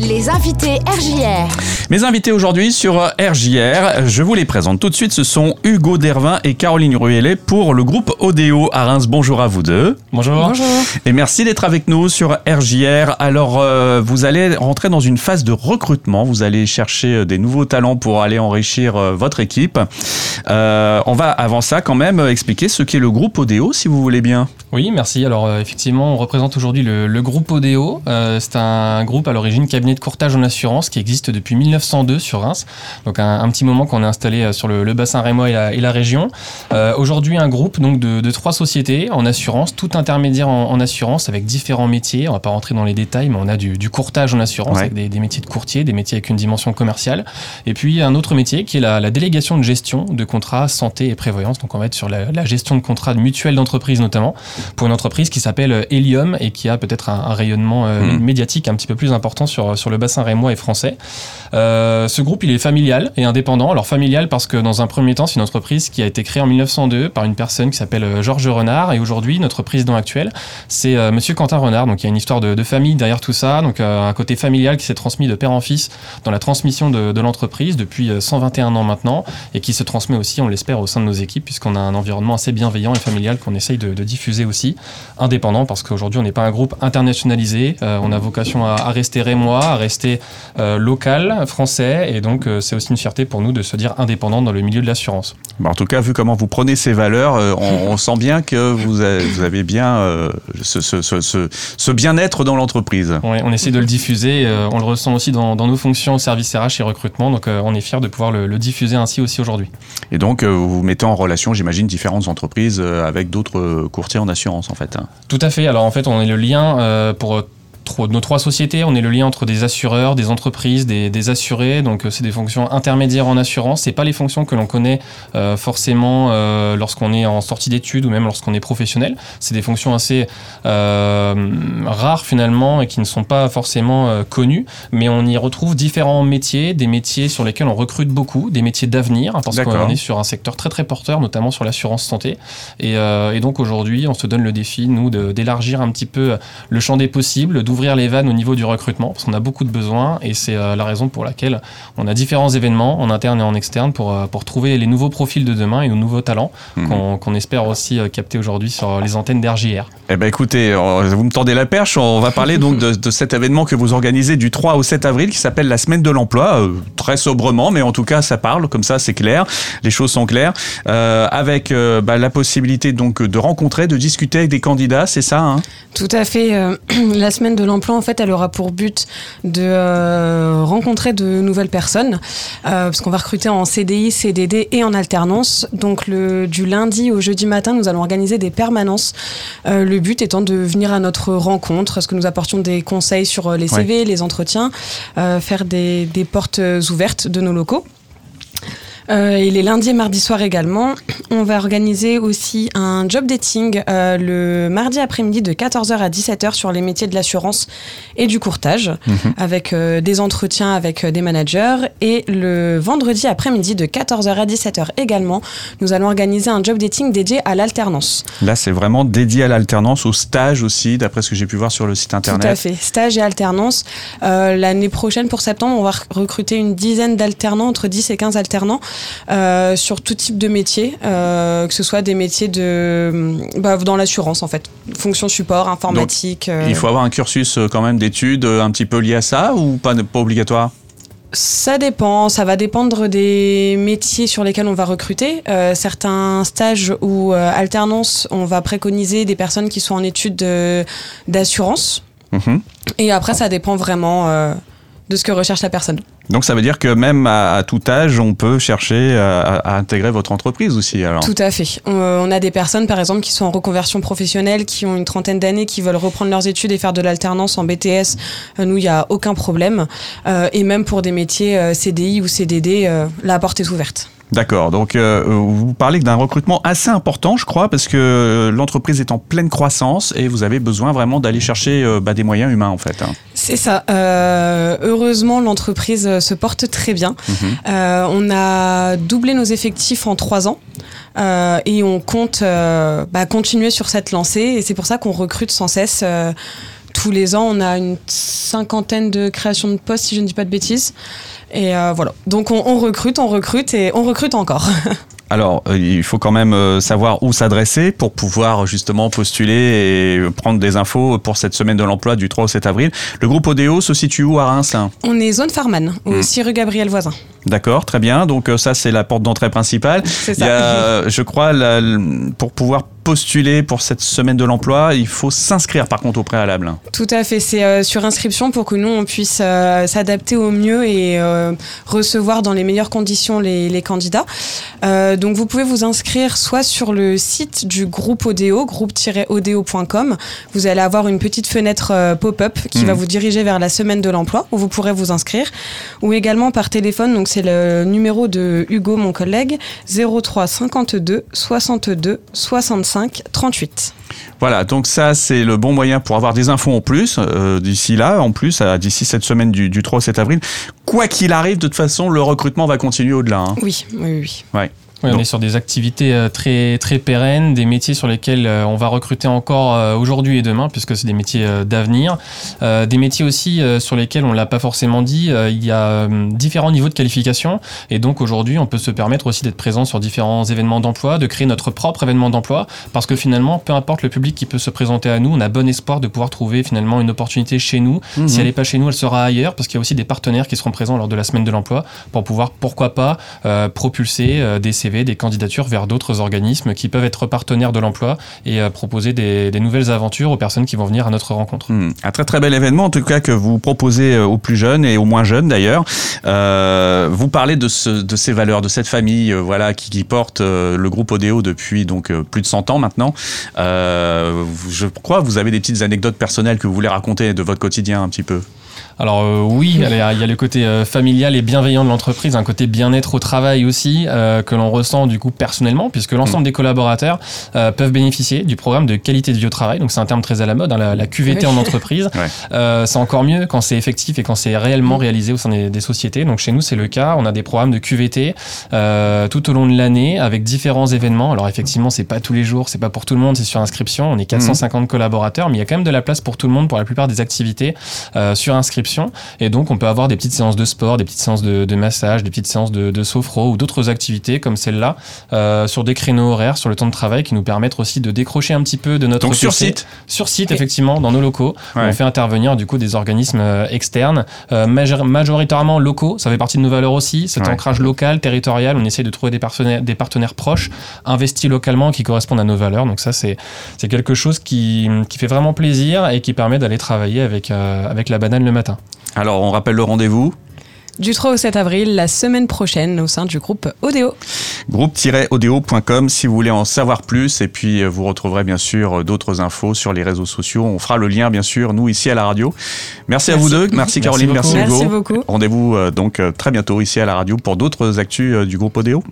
Les invités RJR. Mes invités aujourd'hui sur RJR, je vous les présente tout de suite. Ce sont Hugo Dervin et Caroline Ruellet pour le groupe Odeo à Reims. Bonjour à vous deux. Bonjour. Bonjour. Et merci d'être avec nous sur RJR. Alors, euh, vous allez rentrer dans une phase de recrutement. Vous allez chercher euh, des nouveaux talents pour aller enrichir euh, votre équipe. Euh, on va avant ça quand même expliquer ce qu'est le groupe Odeo, si vous voulez bien. Oui, merci. Alors euh, effectivement, on représente aujourd'hui le, le groupe Odeo. Euh, c'est un groupe à l'origine cabinet de courtage en assurance qui existe depuis 1902 sur Reims. Donc un, un petit moment qu'on est installé euh, sur le, le bassin rémois et la, et la région. Euh, aujourd'hui, un groupe donc de, de trois sociétés en assurance, tout intermédiaire en, en assurance avec différents métiers. On va pas rentrer dans les détails, mais on a du, du courtage en assurance Ouais. avec des, des métiers de courtier, des métiers avec une dimension commerciale. Et puis un autre métier qui est la, la délégation de gestion de contrats santé et prévoyance. Donc on va être sur la, la gestion de contrats de mutuelles d'entreprise notamment pour une entreprise qui s'appelle euh, Helium et qui a peut-être un, un rayonnement euh, Mhm. médiatique un petit peu plus important sur, sur le bassin rémois et français. Euh, ce groupe, il est familial et indépendant. Alors familial parce que dans un premier temps, c'est une entreprise qui a été créée en 1902 par une personne qui s'appelle euh, Georges Renard et aujourd'hui, notre président actuel, c'est euh, Monsieur Quentin Renard. Donc il y a une histoire de, famille derrière tout ça, donc euh, un côté familial qui s'est transmis de père en fils dans la transmission de, l'entreprise depuis euh, 121 ans maintenant et qui se transmet aussi, on l'espère, au sein de nos équipes puisqu'on a un environnement assez bienveillant et familial qu'on essaye de, diffuser aussi, indépendant parce qu'aujourd'hui on n'est pas un groupe internationalisé, on a vocation à, à rester rémois, à rester euh, local, français et donc euh, c'est aussi une fierté pour nous de se dire indépendant dans le milieu de l'assurance. Bah, en tout cas, vu comment vous prenez ces valeurs, euh, on, on sent bien que vous avez, vous avez bien ce, ce- ce- ce- ce bien-être dans l'entreprise. Ouais, on essaie de le diffuser, on le ressent aussi dans, dans nos fonctions au service RH et recrutement, donc on est fiers de pouvoir le, le diffuser ainsi aussi aujourd'hui. Et donc, vous vous mettez en relation, j'imagine, différentes entreprises avec d'autres courtiers en assurance, en fait. hein. Tout à fait. Alors en fait, on est le lien pour euh, tro- nos trois sociétés, on est le lien entre des assureurs, des entreprises, des, des assurés. Donc euh, c'est des fonctions intermédiaires en assurance. C'est pas les fonctions que l'on connaît euh, forcément euh, lorsqu'on est en sortie d'études ou même lorsqu'on est professionnel. C'est des fonctions assez rares finalement et qui ne sont pas forcément connues. Mais on y retrouve différents métiers, des métiers sur lesquels on recrute beaucoup, des métiers d'avenir hein, parce qu'on est sur un secteur très très porteur, notamment sur l'assurance santé. Et, et donc aujourd'hui, on se donne le défi, nous, d'élargir un petit peu le champ des possibles, d'ouvrir les vannes au niveau du recrutement, parce qu'on a beaucoup de besoins, et c'est euh, la raison pour laquelle on a différents événements, en interne et en externe, pour, euh, pour trouver les nouveaux profils de demain et nos nouveaux talents Mhm. qu'on qu'on espère aussi euh, capter aujourd'hui sur les antennes d'RJR. Eh ben écoutez, vous me tendez la perche. On va parler donc de, de cet événement que vous organisez du 3 au 7 avril qui s'appelle la semaine de l'emploi. Euh, très sobrement, mais en tout cas ça parle, comme ça c'est clair. Les choses sont claires. Euh, avec euh, bah, la possibilité donc de rencontrer, de discuter avec des candidats, c'est ça hein? Tout à fait. euh, la semaine de l'emploi, en fait, elle aura pour but de euh, rencontrer de nouvelles personnes, euh, parce qu'on va recruter en CDI, CDD et en alternance. Donc, le, du lundi au jeudi matin, nous allons organiser des permanences. Euh, le but étant de venir à notre rencontre, à ce que nous apportions des conseils sur les CV, les entretiens, faire des, des portes ouvertes de nos locaux. Euh, et les lundis et mardis soirs également, on va organiser aussi un job dating euh, le mardi après-midi de 14h à 17h sur les métiers de l'assurance et du courtage, Mhm. avec euh, des entretiens avec euh, des managers. Et le vendredi après-midi de 14h à 17h également, nous allons organiser un job dating dédié à l'alternance. Là c'est vraiment dédié à l'alternance, au stage aussi, d'après ce que j'ai pu voir sur le site internet. Tout à fait, stage et alternance. Euh, L'année prochaine, pour septembre, on va rec- recruter une dizaine d'alternants, entre 10 et 15 alternants, euh, sur tout type de métiers, euh, que ce soit des métiers de, bah, dans l'assurance en fait, fonction support, informatique. euh, Il faut avoir un cursus quand même d'études un petit peu lié à ça ou pas, pas obligatoire? Ça dépend, ça va dépendre des métiers sur lesquels on va recruter. Euh, certains stages ou euh, alternances, on va préconiser des personnes qui sont en études de- d'assurance. Mhm. Et après, ça dépend vraiment euh, de ce que recherche la personne. Donc ça veut dire que même à, à tout âge, on peut chercher à, à- intégrer votre entreprise aussi. Alors. Tout à fait. On, euh, on a des personnes, par exemple, qui sont en reconversion professionnelle, qui ont une trentaine d'années, qui veulent reprendre leurs études et faire de l'alternance en BTS. Euh, nous, il n'y a aucun problème. Euh, et même pour des métiers euh, CDI ou CDD, euh, la porte est ouverte. D'accord. Donc, euh, vous parlez d'un recrutement assez important, je crois, parce que euh, l'entreprise est en pleine croissance et vous avez besoin vraiment d'aller chercher euh, bah, des moyens humains, en fait. hein. C'est ça. Euh, heureusement, l'entreprise euh, se porte très bien. Mhm. Euh, on a doublé nos effectifs en trois ans euh, et on compte bah, continuer sur cette lancée. Et c'est pour ça qu'on recrute sans cesse. tous les ans, on a une cinquantaine de créations de postes, si je ne dis pas de bêtises. Et euh, voilà. Donc on, on recrute, on recrute et on recrute encore. Alors, euh, il faut quand même euh, savoir où s'adresser pour pouvoir justement postuler et prendre des infos pour cette semaine de l'emploi du 3 au 7 avril. Le groupe Odeo se situe où à Reims On est zone Farman, au Hmm. 6 rue Gabriel Voisin. D'accord, très bien. Donc euh, ça, c'est la porte d'entrée principale. Il ça. y a, euh, je crois, la- pour pouvoir postuler pour cette semaine de l'emploi, il faut s'inscrire par contre au préalable. Tout à fait, c'est euh, sur inscription pour que nous, on puisse euh, s'adapter au mieux et euh, recevoir dans les meilleures conditions les, les candidats. Donc vous pouvez vous inscrire soit sur le site du groupe Odeo, groupe-odeo.com. Vous allez avoir une petite fenêtre pop-up qui Mhm. va vous diriger vers la semaine de l'emploi où vous pourrez vous inscrire. Ou également par téléphone, donc c'est le numéro de Hugo, mon collègue, 03 52 62 65 38. Voilà, donc ça c'est le bon moyen pour avoir des infos en plus euh, d'ici là, en plus d'ici cette semaine du, du 3 au 7 avril. Quoi qu'il arrive, de toute façon, le recrutement va continuer au-delà. hein. Oui, oui, oui. Oui, on est sur des activités euh, très très pérennes, des métiers sur lesquels euh, on va recruter encore euh, aujourd'hui et demain, puisque c'est des métiers d'avenir. Des métiers aussi sur lesquels on l'a pas forcément dit. il y a différents niveaux de qualification, et donc aujourd'hui, on peut se permettre aussi d'être présent sur différents événements d'emploi, de créer notre propre événement d'emploi, parce que finalement, peu importe le public qui peut se présenter à nous, on a bon espoir de pouvoir trouver finalement une opportunité chez nous. Mhm. Si elle n'est pas chez nous, elle sera ailleurs, parce qu'il y a aussi des partenaires qui seront présents lors de la semaine de l'emploi pour pouvoir, pourquoi pas, euh, propulser euh, des CV, des candidatures vers d'autres organismes qui peuvent être partenaires de l'emploi et euh, proposer des, nouvelles aventures aux personnes qui vont venir à notre rencontre. Hmm, Un très très bel événement en tout cas que vous proposez euh, aux plus jeunes et aux moins jeunes d'ailleurs. Euh, vous parlez de, ce, de ces valeurs, de cette famille voilà qui, porte le groupe Odeo depuis donc plus de 100 ans maintenant. Je crois que vous avez des petites anecdotes personnelles que vous voulez raconter de votre quotidien un petit peu. Alors euh, oui, il y, a, le côté euh, familial et bienveillant de l'entreprise, un côté bien-être au travail aussi euh, que l'on ressent du coup personnellement, puisque l'ensemble des collaborateurs euh, peuvent bénéficier du programme de qualité de vie au travail. Donc c'est un terme très à la mode, hein, la, la QVT Oui. en entreprise. Ouais. Euh, c'est encore mieux quand c'est effectif et quand c'est réellement réalisé au sein des, des sociétés. Donc chez nous c'est le cas. On a des programmes de QVT euh, tout au long de l'année avec différents événements. Alors effectivement c'est pas tous les jours, c'est pas pour tout le monde, c'est sur inscription. On est 450 collaborateurs, mais il y a quand même de la place pour tout le monde pour la plupart des activités euh, sur inscription. Et donc, on peut avoir des petites séances de sport, des petites séances de, de massage, des petites séances de, de sophro ou d'autres activités comme celle-là euh, sur des créneaux horaires, sur le temps de travail qui nous permettent aussi de décrocher un petit peu de notre Donc sur site. Sur site, effectivement, dans nos locaux. Ouais. On fait intervenir du coup des organismes euh, externes, euh, major- majoritairement locaux. Ça fait partie de nos valeurs aussi. Cet Ouais. ancrage local, territorial. On essaie de trouver des partenaires, des partenaires proches, investis localement, qui correspondent à nos valeurs. Donc ça, c'est c'est quelque chose qui, qui fait vraiment plaisir et qui permet d'aller travailler avec, euh, avec la banane le matin. Alors on rappelle le rendez-vous Du 3 au 7 avril, la semaine prochaine, au sein du groupe Odeo. groupe-odeo.com si vous voulez en savoir plus et puis euh, vous retrouverez bien sûr euh, d'autres infos sur les réseaux sociaux. On fera le lien bien sûr nous ici à la radio. Merci, à Merci. vous deux, merci Caroline, beaucoup. merci, Merci Hugo. beaucoup. Rendez-vous euh, donc très bientôt ici à la radio pour d'autres actus du groupe Odeo.